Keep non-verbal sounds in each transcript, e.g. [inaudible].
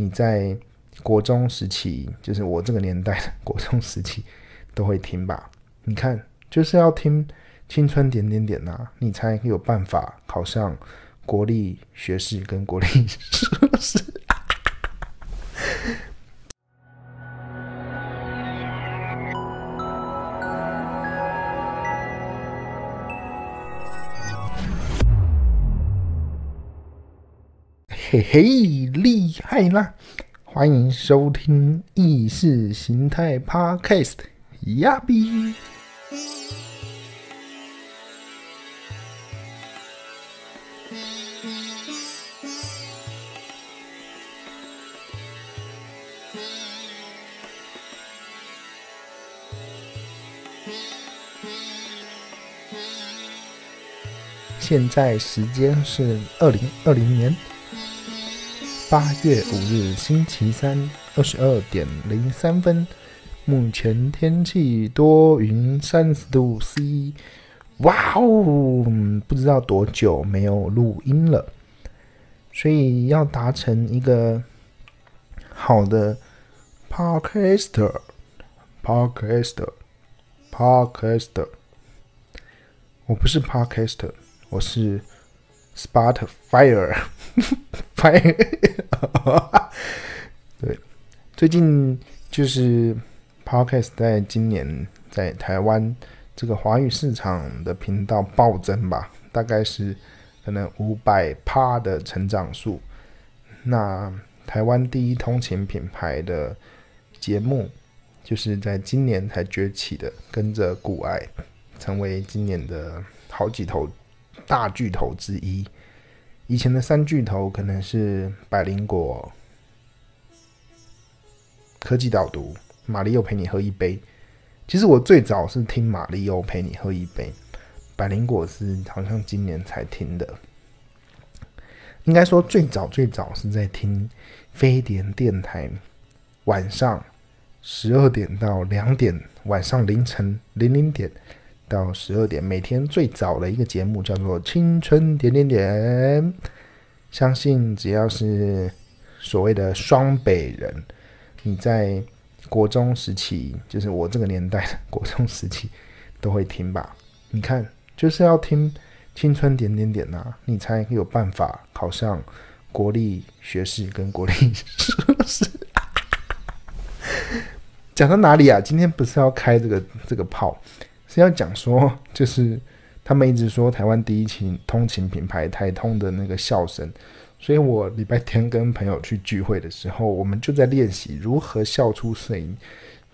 你在国中时期，就是我这个年代的国中时期，都会听吧？你看，就是要听《青春点点点》呐，你才有办法考上国立学士跟国立 [laughs] 硕士。嘿嘿，厉害啦！欢迎收听意识形态 Podcast，呀比。现在时间是二零二零年。八月五日，星期三，二十二点零三分。目前天气多云，三十度 C。哇哦，不知道多久没有录音了，所以要达成一个好的 Podcaster，Podcaster，Podcaster。我不是 Podcaster，我是 Spotfire Spotify，Fire。[laughs] 对，最近就是 Podcast 在今年在台湾这个华语市场的频道暴增吧，大概是可能五百趴的成长数。那台湾第一通勤品牌的节目，就是在今年才崛起的，跟着古爱成为今年的好几头大巨头之一。以前的三巨头可能是百灵果、科技导读、马里奥陪你喝一杯。其实我最早是听马里奥陪你喝一杯，百灵果是好像今年才听的。应该说最早最早是在听飞碟电台，晚上十二点到两点，晚上凌晨零零点。到十二点，每天最早的一个节目叫做《青春点点点》。相信只要是所谓的双北人，你在国中时期，就是我这个年代的国中时期，都会听吧？你看，就是要听《青春点点点》呐，你才有办法考上国立学士跟国立硕士。[laughs] 讲到哪里啊？今天不是要开这个这个炮？是要讲说，就是他们一直说台湾第一勤通勤品牌台通的那个笑声，所以我礼拜天跟朋友去聚会的时候，我们就在练习如何笑出声音。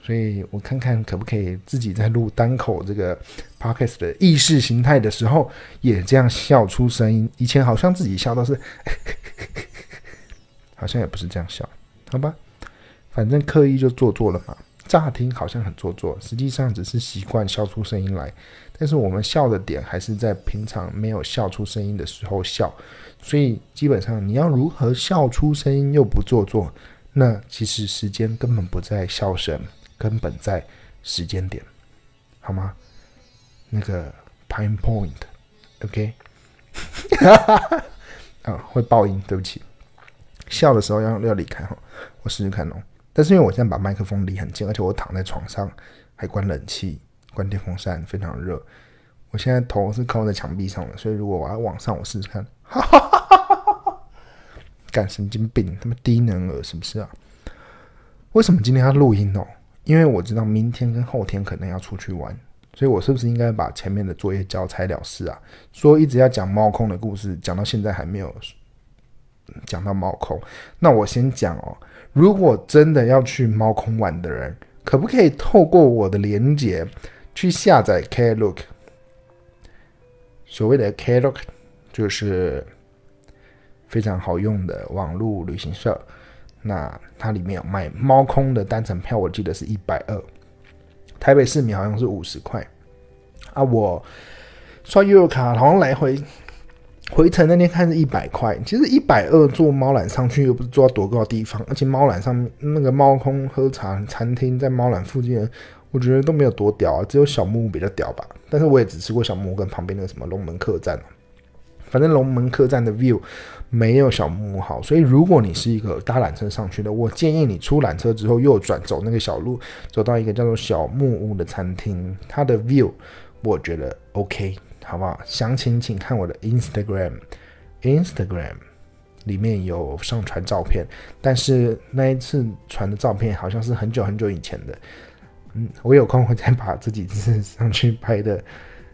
所以我看看可不可以自己在录单口这个 podcast 的意识形态的时候，也这样笑出声音。以前好像自己笑都是，[laughs] 好像也不是这样笑，好吧，反正刻意就做作了嘛。乍听好像很做作，实际上只是习惯笑出声音来。但是我们笑的点还是在平常没有笑出声音的时候笑。所以基本上你要如何笑出声音又不做作，那其实时间根本不在笑声，根本在时间点，好吗？那个 time point，OK？[laughs] 啊，会爆音，对不起。笑的时候要要离开哈，我试试看哦。但是因为我现在把麦克风离很近，而且我躺在床上，还关冷气、关电风扇，非常热。我现在头是靠在墙壁上的，所以如果我要往上，我试试看。哈哈哈哈哈哈！干神经病，他妈低能儿是不是啊？为什么今天要录音哦？因为我知道明天跟后天可能要出去玩，所以我是不是应该把前面的作业交差了事啊？说一直要讲猫空的故事，讲到现在还没有讲到猫空，那我先讲哦。如果真的要去猫空玩的人，可不可以透过我的连接去下载 Klook？所谓的 Klook 就是非常好用的网络旅行社。那它里面有卖猫空的单程票，我记得是一百二，台北市民好像是五十块。啊，我刷悠游卡好像来回。回程那天看是一百块，其实一百二坐猫缆上去又不是坐到多高的地方，而且猫缆上那个猫空喝茶餐厅在猫缆附近，我觉得都没有多屌啊，只有小木屋比较屌吧。但是我也只吃过小木屋跟旁边那个什么龙门客栈反正龙门客栈的 view 没有小木屋好，所以如果你是一个搭缆车上去的，我建议你出缆车之后右转走那个小路，走到一个叫做小木屋的餐厅，它的 view 我觉得 OK，好不好？详情请看我的 Instagram，Instagram 里面有上传照片，但是那一次传的照片好像是很久很久以前的。嗯，我有空会再把这几次上去拍的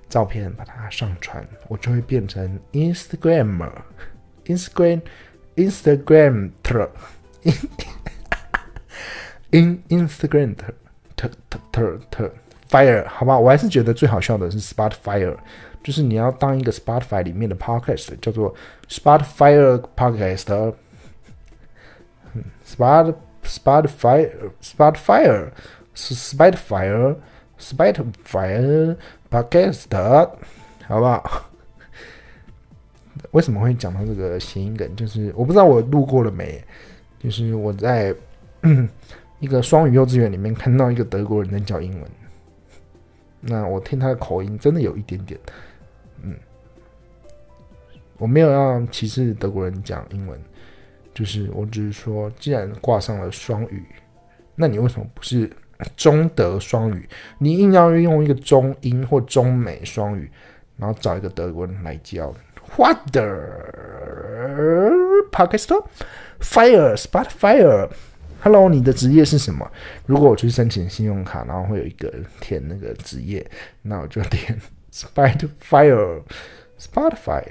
照片把它上传，我就会变成 Instagram，Instagram，ter，in [laughs] [laughs] Instagram，ter，ter，ter，fire，好吧，我还是觉得最好笑的是 Spotify，就是你要当一个 Spotify 里面的 podcast，叫做 Spotify podcast，Spot，Spotify，Spotify。是 Spiderfire，Spiderfire Podcast，好不好？[laughs] 为什么会讲到这个谐音梗？就是我不知道我录过了没。就是我在 [clears throat] 一个双语幼稚园里面看到一个德国人在教英文，那我听他的口音真的有一点点，我没有要歧视德国人讲英文，就是我只是说，既然挂上了双语，那你为什么不是？中德双语，你硬要用一个中英或中美双语，然后找一个德国人来教，What the Pakistan fire spot fire？Hello，你的职业是什么？如果我去申请信用卡，然后会有一个填那个职业，那我就填 spot fire Spotify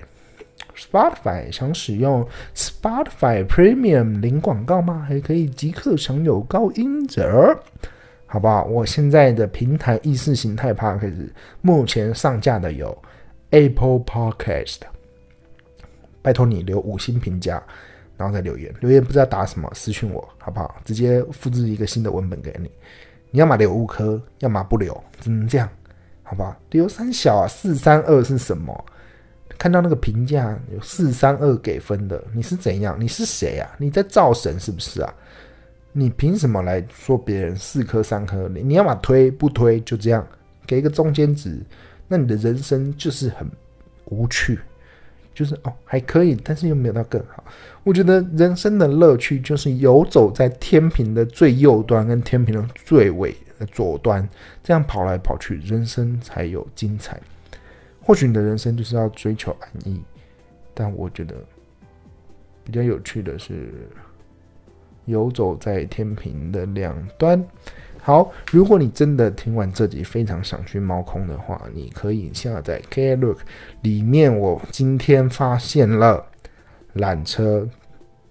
Spotify 想使用 Spotify Premium 零广告吗？还可以即刻享有高音质。好不好？我现在的平台意识形态 podcast 目前上架的有 Apple Podcast，拜托你留五星评价，然后再留言。留言不知道打什么，私信我好不好？直接复制一个新的文本给你。你要么留五颗，要么不留，只能这样，好不好？留三小啊，四三二是什么？看到那个评价有四三二给分的，你是怎样？你是谁啊？你在造神是不是啊？你凭什么来说别人四颗三颗？你你要么推不推就这样，给一个中间值，那你的人生就是很无趣，就是哦还可以，但是又没有到更好。我觉得人生的乐趣就是游走在天平的最右端跟天平的最尾的左端，这样跑来跑去，人生才有精彩。或许你的人生就是要追求安逸，但我觉得比较有趣的是。游走在天平的两端。好，如果你真的听完这集非常想去猫空的话，你可以下载 Klook，里面我今天发现了缆车，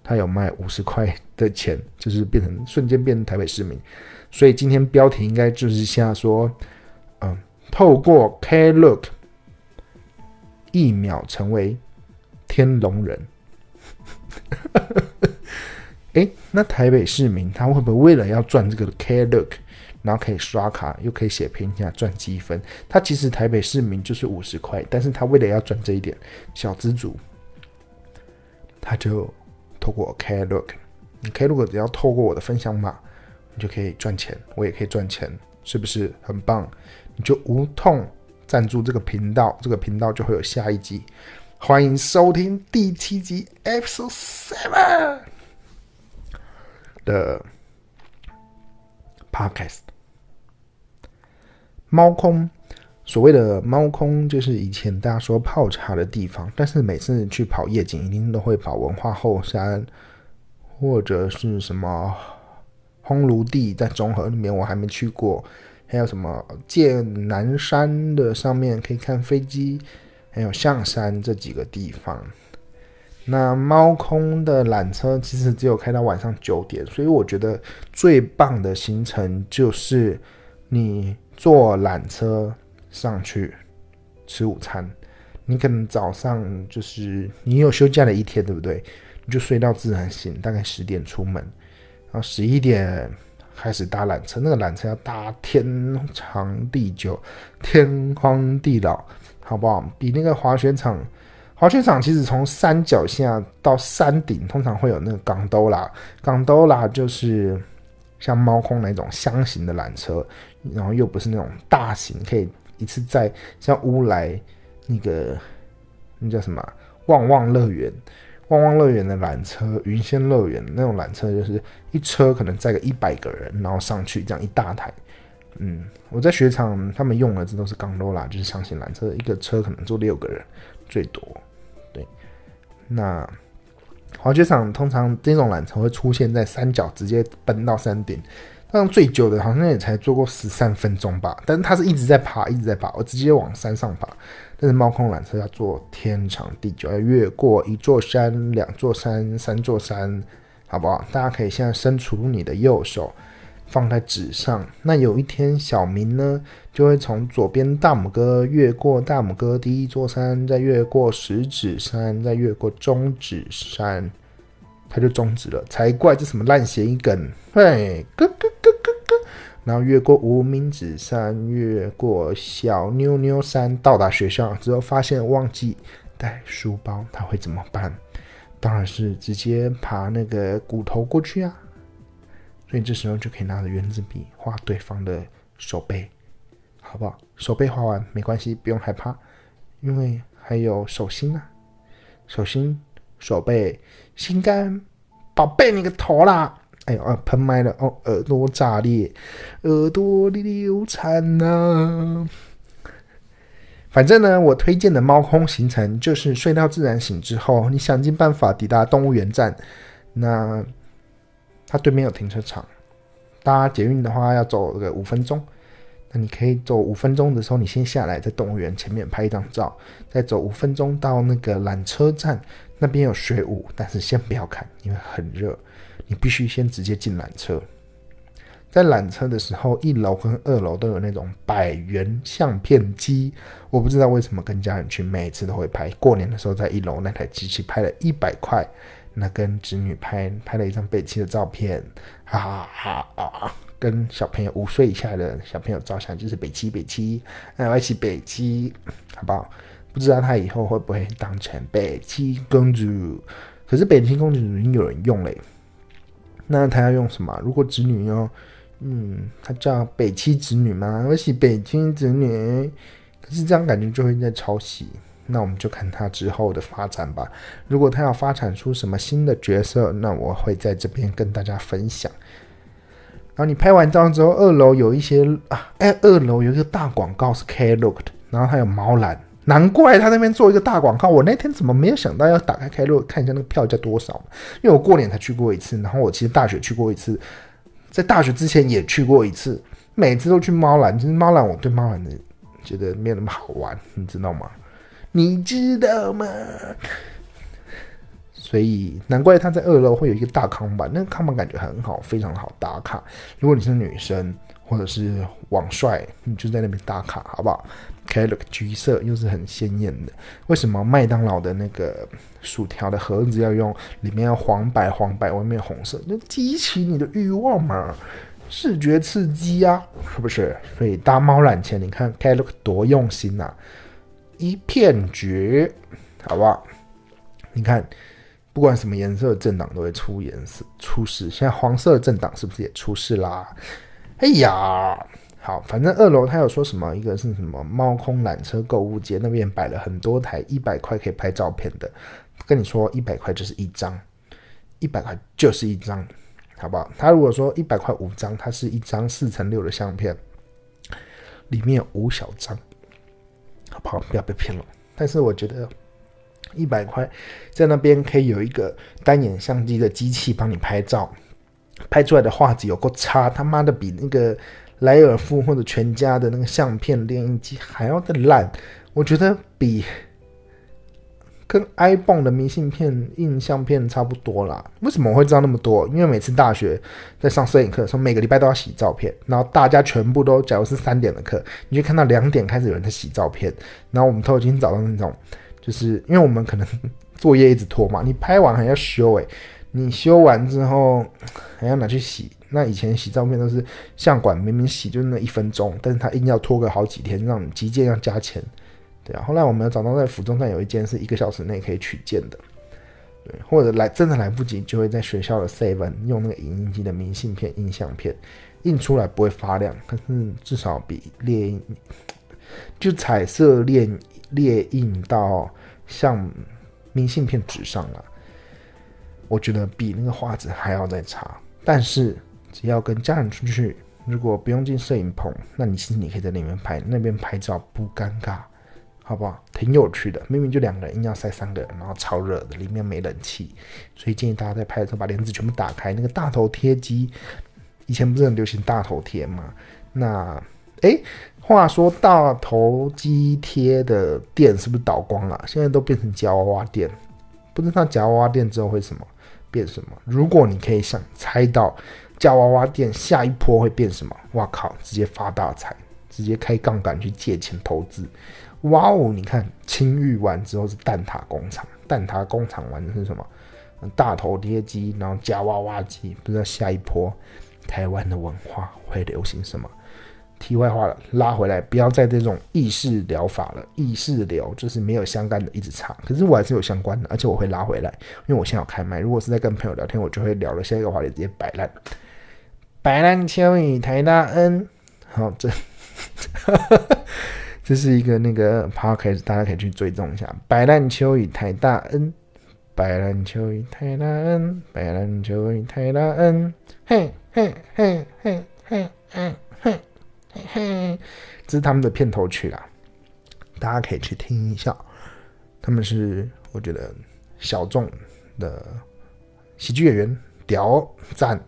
它有卖五十块的钱，就是变成瞬间变成台北市民。所以今天标题应该就是下说，嗯，透过 Klook 一秒成为天龙人。[laughs] 哎，那台北市民他会不会为了要赚这个 Klook，然后可以刷卡又可以写评价赚积分？他其实台北市民就是五十块，但是他为了要赚这一点小资主，他就透过 Klook，你 Klook 只要透过我的分享码，你就可以赚钱，我也可以赚钱，是不是很棒？你就无痛赞助这个频道，这个频道就会有下一集。欢迎收听第七集 Episode Seven。的 podcast，猫空，所谓的猫空就是以前大家说泡茶的地方，但是每次去跑夜景，一定都会跑文化后山，或者是什么烘炉地，在中和里面我还没去过，还有什么剑南山的上面可以看飞机，还有象山这几个地方。那猫空的缆车其实只有开到晚上九点，所以我觉得最棒的行程就是你坐缆车上去吃午餐。你可能早上就是你有休假的一天，对不对？你就睡到自然醒，大概十点出门，然后十一点开始搭缆车。那个缆车要搭天长地久，天荒地老，好不好？比那个滑雪场。滑雪场其实从山脚下到山顶，通常会有那个港兜啦，港兜啦就是像猫空那种箱型的缆车，然后又不是那种大型，可以一次载像乌来那个那叫什么旺旺乐园，旺旺乐园的缆车，云仙乐园那种缆车，就是一车可能载个一百个人，然后上去这样一大台。嗯，我在雪场他们用的这都是钢罗啦，就是箱型缆车，一个车可能坐六个人最多。对，那滑雪场通常这种缆车会出现在山脚，直接奔到山顶。但最久的好像也才坐过十三分钟吧，但是它是一直在爬，一直在爬，我直接往山上爬。但是猫空缆车要坐天长地久，要越过一座山、两座山、三座山，好不好？大家可以现在伸出你的右手。放在纸上。那有一天，小明呢就会从左边大拇哥越过大拇哥第一座山，再越过食指山，再越过中指山，他就终止了。才怪，这什么烂谐音梗？嘿，咯咯咯咯咯。然后越过无名指山，越过小妞妞山，到达学校之后，发现忘记带书包，他会怎么办？当然是直接爬那个骨头过去啊。所以这时候就可以拿着圆珠笔画对方的手背，好不好？手背画完没关系，不用害怕，因为还有手心啊，手心、手背、心肝，宝贝你个头啦！哎呦啊，喷麦了哦，耳朵炸裂，耳朵里流产呐！反正呢，我推荐的猫空行程就是睡到自然醒之后，你想尽办法抵达动物园站，那。它对面有停车场，搭捷运的话要走个五分钟。那你可以走五分钟的时候，你先下来，在动物园前面拍一张照，再走五分钟到那个缆车站，那边有水舞，但是先不要看，因为很热，你必须先直接进缆车。在缆车的时候，一楼跟二楼都有那种百元相片机，我不知道为什么跟家人去，每次都会拍。过年的时候在一楼那台机器拍了一百块。那跟侄女拍拍了一张北七的照片，哈哈哈啊！跟小朋友五岁以下的小朋友照相，就是北七北七，那我一起北七，好不好？不知道他以后会不会当成北七公主？可是北七公主已经有人用嘞，那他要用什么？如果侄女要，嗯，他叫北七侄女吗？我是北七侄女，可是这样感觉就会在抄袭。那我们就看他之后的发展吧。如果他要发展出什么新的角色，那我会在这边跟大家分享。然后你拍完照之后，二楼有一些啊，哎，二楼有一个大广告是 Klook 的，然后还有猫缆，难怪他那边做一个大广告。我那天怎么没有想到要打开 Klook 看一下那个票价多少？因为我过年才去过一次，然后我其实大学去过一次，在大学之前也去过一次，每次都去猫缆。其实猫缆我对猫缆的觉得没有那么好玩，你知道吗？你知道吗？所以难怪他在二楼会有一个大康板，那个康板感觉很好，非常好打卡。如果你是女生或者是网帅，你就在那边打卡，好不好？开了个橘色，又是很鲜艳的。为什么麦当劳的那个薯条的盒子要用里面要黄白黄白，外面红色？那激起你的欲望嘛，视觉刺激啊，是不是？所以大猫揽前，你看开了多用心呐！一片绝，好不好？你看，不管什么颜色的政党都会出颜色出事。现在黄色的政党是不是也出事啦？哎呀，好，反正二楼他有说什么？一个是什么猫空缆车购物街，那边摆了很多台一百块可以拍照片的。跟你说，一百块就是一张，一百块就是一张，好不好？他如果说一百块五张，它是一张四乘六的相片，里面有五小张。好不好？不要被骗了。但是我觉得一百块在那边可以有一个单眼相机的机器帮你拍照，拍出来的画质有够差，他妈的比那个莱尔富或者全家的那个相片电影机还要的烂。我觉得比。跟 iPhone 的明信片、印相片差不多啦。为什么我会知道那么多？因为每次大学在上摄影课的时候，每个礼拜都要洗照片。然后大家全部都，假如是三点的课，你就看到两点开始有人在洗照片。然后我们都已经找到那种，就是因为我们可能作业一直拖嘛，你拍完还要修诶，你修完之后还要拿去洗。那以前洗照片都是相馆明明洗就那一分钟，但是他硬要拖个好几天，让你急件要加钱。对啊，后来我们找到在府中站有一间是一个小时内可以取件的，对，或者来真的来不及，就会在学校的 seven 用那个影印机的明信片印相片，印出来不会发亮，可是至少比列印就彩色列列印到像明信片纸上啊，我觉得比那个画质还要再差。但是只要跟家人出去，如果不用进摄影棚，那你其实你可以在里面拍，那边拍照不尴尬，好不好？挺有趣的。明明就两个人，硬要塞三个人，然后超热的，里面没冷气，所以建议大家在拍的时候把帘子全部打开。那个大头贴机，以前不是很流行大头贴吗？那诶，话说大头机贴的电是不是倒光了？现在都变成胶娃娃电，不知道夹娃娃店之后会什么变什么？如果你可以想猜到夹娃娃店下一波会变什么，哇靠，直接发大财，直接开杠杆去借钱投资，哇哦！你看青玉完之后是蛋挞工厂，蛋挞工厂完的是什么？大头贴机，然后夹娃娃机，不知道下一波台湾的文化会流行什么？题外话了，拉回来，不要再这种意识疗法了。意识疗就是没有相干的一直插，可是我还是有相关的，而且我会拉回来，因为我现在有开麦。如果是在跟朋友聊天，我就会聊了下一个话题，直接摆烂。摆烂秋雨台大恩，好，这 [laughs] 这是一个那个 podcast，大家可以去追踪一下。摆烂秋雨台大恩，摆烂秋雨台大恩，摆烂秋雨台大恩，嘿嘿嘿嘿嘿嘿嘿。嘿，这是他们的片头曲啦，大家可以去听一下。他们是我觉得小众的喜剧演员，屌赞！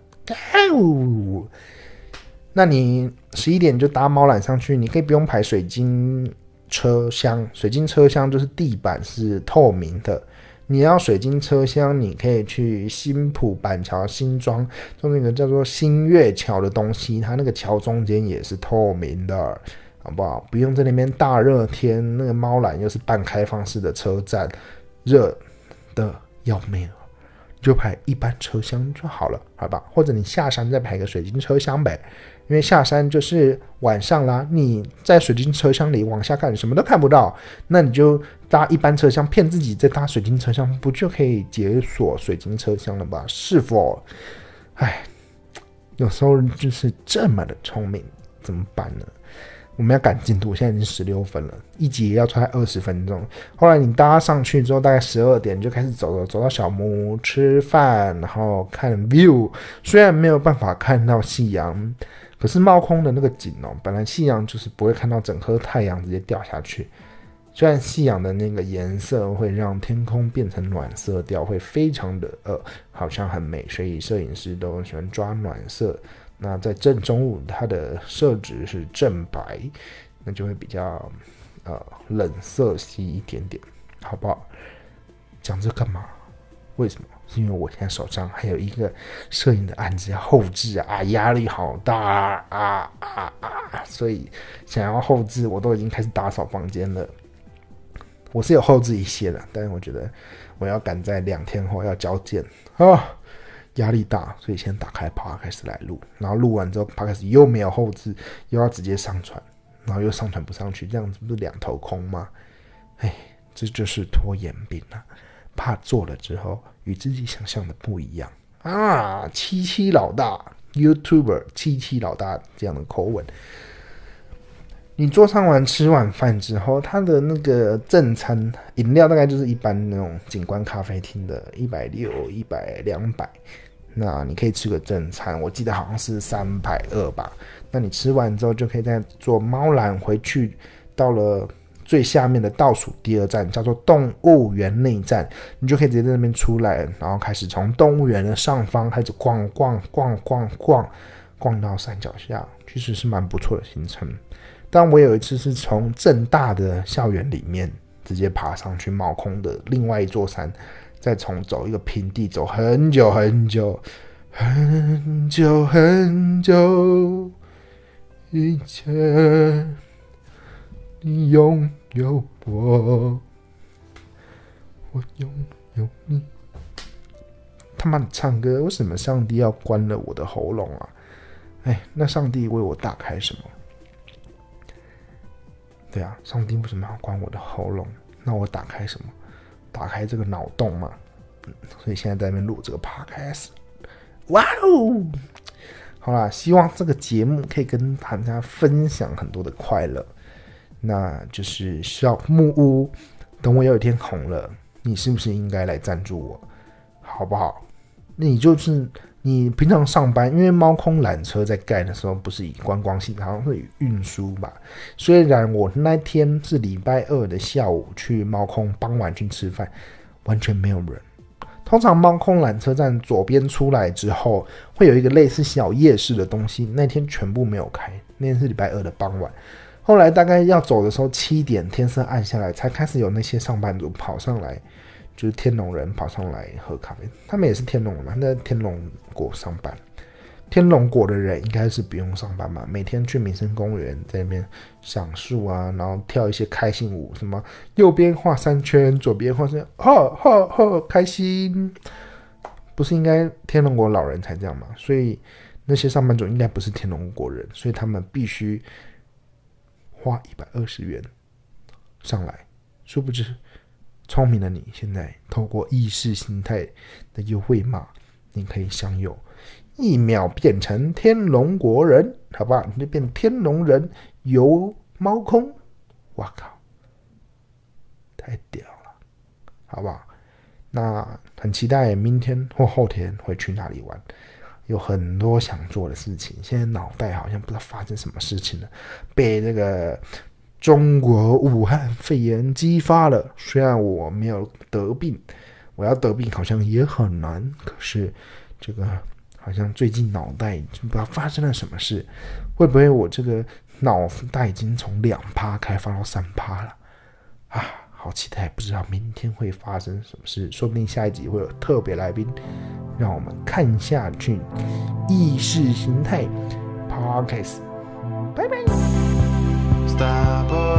那你十一点就搭猫缆上去，你可以不用排水晶车厢，水晶车厢就是地板是透明的。你要水晶车厢，你可以去新浦板桥新庄，就那个叫做新月桥的东西，它那个桥中间也是透明的，好不好？不用在那边大热天，那个猫缆又是半开放式的车站，热的要命，就排一般车厢就好了，好吧？或者你下山再排个水晶车厢呗。因为下山就是晚上啦，你在水晶车厢里往下看，什么都看不到，那你就搭一般车厢骗自己在搭水晶车厢，不就可以解锁水晶车厢了吧？是否？哎，有时候就是这么的聪明，怎么办呢？我们要赶进度，现在已经十六分了，一集要出来二十分钟。后来你搭上去之后，大概十二点就开始走了，走到小木屋吃饭，然后看 view，虽然没有办法看到夕阳。可是冒空的那个景哦，本来夕阳就是不会看到整颗太阳直接掉下去，虽然夕阳的那个颜色会让天空变成暖色调，会非常的呃，好像很美，所以摄影师都喜欢抓暖色。那在正中午，它的色值是正白，那就会比较呃冷色系一点点，好不好？讲这干嘛？为什么？是因为我现在手上还有一个摄影的案子要后置啊，压力好大啊啊啊！所以想要后置，我都已经开始打扫房间了。我是有后置一些的，但是我觉得我要赶在两天后要交件啊，压力大，所以先打开 Podcast 来录，然后录完之后 Podcast 又没有后置，又要直接上传，然后又上传不上去，这样子不是两头空吗？哎，这就是拖延病啊！怕做了之后。与自己想象的不一样啊！七七老大，YouTuber 七七老大这样的口吻，你做上完吃晚饭之后，他的那个正餐饮料大概就是一般那种景观咖啡厅的一百六、一百两百，那你可以吃个正餐，我记得好像是三百二吧。那你吃完之后就可以再坐猫缆回去，到了。最下面的倒数第二站叫做动物园内站，你就可以直接在那边出来，然后开始从动物园的上方开始逛逛逛逛逛，逛到山脚下，其实是蛮不错的行程。但我有一次是从正大的校园里面直接爬上去冒空的另外一座山，再从走一个平地走很久很久很久很久以前，你拥。有我，我拥有你。他妈的唱歌，为什么上帝要关了我的喉咙啊？哎，那上帝为我打开什么？对啊，上帝为什么要关我的喉咙？那我打开什么？打开这个脑洞嘛。所以现在在那边录这个 podcast。哇哦！好啦，希望这个节目可以跟大家分享很多的快乐。那就是小木屋，等我有一天红了，你是不是应该来赞助我，好不好？那你就是你平常上班，因为猫空缆车在盖的时候不是以观光性，好像是运输吧。虽然我那天是礼拜二的下午去猫空，傍晚去吃饭，完全没有人。通常猫空缆车站左边出来之后，会有一个类似小夜市的东西，那天全部没有开。那天是礼拜二的傍晚。后来大概要走的时候，七点天色暗下来，才开始有那些上班族跑上来，就是天龙人跑上来喝咖啡。他们也是天龙人嘛，在天龙国上班。天龙国的人应该是不用上班吧？每天去民生公园在那边赏树啊，然后跳一些开心舞，什么右边画三圈，左边画三，哈哈哈，开心。不是应该天龙国老人才这样吗？所以那些上班族应该不是天龙国人，所以他们必须。花一百二十元上来，殊不知，聪明的你现在透过意识形态的优惠码，你可以享有一秒变成天龙国人，好不好？你就变天龙人游猫空，哇靠，太屌了，好不好？那很期待明天或后天会去哪里玩。有很多想做的事情，现在脑袋好像不知道发生什么事情了，被这个中国武汉肺炎激发了。虽然我没有得病，我要得病好像也很难。可是这个好像最近脑袋不知道发生了什么事，会不会我这个脑袋已经从两趴开发到三趴了啊？好期待，不知道明天会发生什么事，说不定下一集会有特别来宾，让我们看下去。意识形态 Podcast，stop.